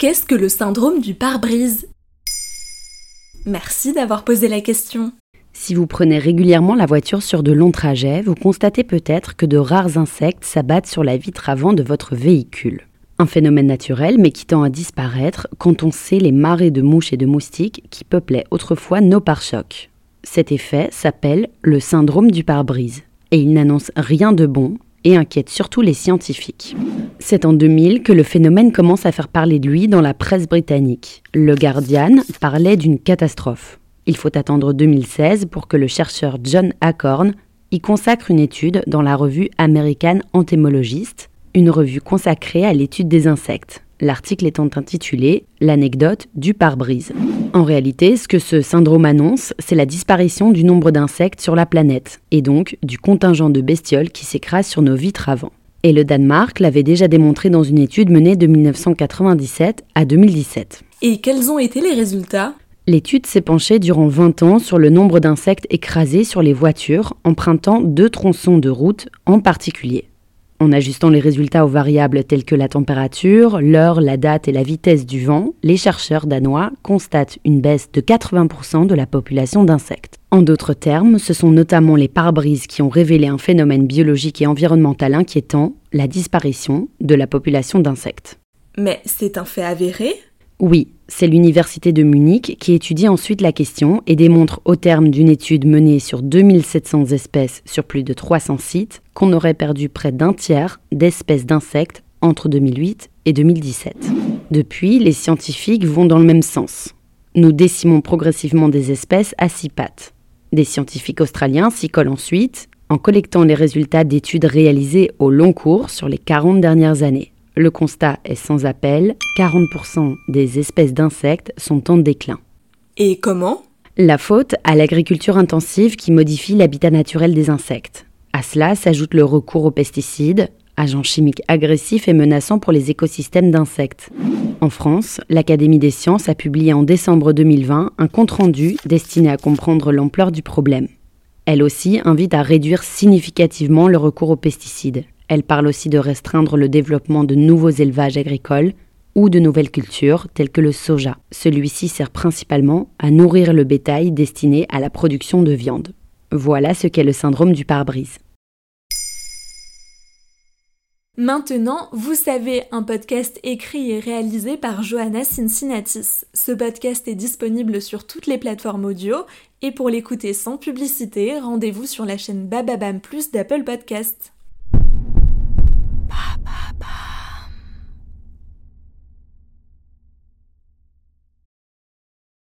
Qu'est-ce que le syndrome du pare-brise? Merci d'avoir posé la question. Si vous prenez régulièrement la voiture sur de longs trajets, vous constatez peut-être que de rares insectes s'abattent sur la vitre avant de votre véhicule. Un phénomène naturel mais qui tend à disparaître quand on sait les marées de mouches et de moustiques qui peuplaient autrefois nos pare-chocs. Cet effet s'appelle le syndrome du pare-brise et il n'annonce rien de bon et inquiète surtout les scientifiques. C'est en 2000 que le phénomène commence à faire parler de lui dans la presse britannique. Le Guardian parlait d'une catastrophe. Il faut attendre 2016 pour que le chercheur John Acorn y consacre une étude dans la revue American Entomologist, une revue consacrée à l'étude des insectes. L'article étant intitulé L'anecdote du pare-brise. En réalité, ce que ce syndrome annonce, c'est la disparition du nombre d'insectes sur la planète, et donc du contingent de bestioles qui s'écrasent sur nos vitres avant. Et le Danemark l'avait déjà démontré dans une étude menée de 1997 à 2017. Et quels ont été les résultats? L'étude s'est penchée durant 20 ans sur le nombre d'insectes écrasés sur les voitures, empruntant deux tronçons de route en particulier. En ajustant les résultats aux variables telles que la température, l'heure, la date et la vitesse du vent, les chercheurs danois constatent une baisse de 80% de la population d'insectes. En d'autres termes, ce sont notamment les pare-brises qui ont révélé un phénomène biologique et environnemental inquiétant, la disparition de la population d'insectes. Mais c'est un fait avéré? Oui, c'est l'Université de Munich qui étudie ensuite la question et démontre au terme d'une étude menée sur 2700 espèces sur plus de 300 sites qu'on aurait perdu près d'un tiers d'espèces d'insectes entre 2008 et 2017. Depuis, les scientifiques vont dans le même sens. Nous décimons progressivement des espèces à six pattes. Des scientifiques australiens s'y collent ensuite en collectant les résultats d'études réalisées au long cours sur les 40 dernières années. Le constat est sans appel, 40% des espèces d'insectes sont en déclin. Et comment? La faute à l'agriculture intensive qui modifie l'habitat naturel des insectes. À cela s'ajoute le recours aux pesticides, agents chimiques agressifs et menaçants pour les écosystèmes d'insectes. En France, l'Académie des sciences a publié en décembre 2020 un compte-rendu destiné à comprendre l'ampleur du problème. Elle aussi invite à réduire significativement le recours aux pesticides. Elle parle aussi de restreindre le développement de nouveaux élevages agricoles ou de nouvelles cultures telles que le soja. Celui-ci sert principalement à nourrir le bétail destiné à la production de viande. Voilà ce qu'est le syndrome du pare-brise. Maintenant, vous savez, un podcast écrit et réalisé par Johanna Cincinnatis. Ce podcast est disponible sur toutes les plateformes audio et pour l'écouter sans publicité, rendez-vous sur la chaîne Bababam Plus d'Apple Podcast.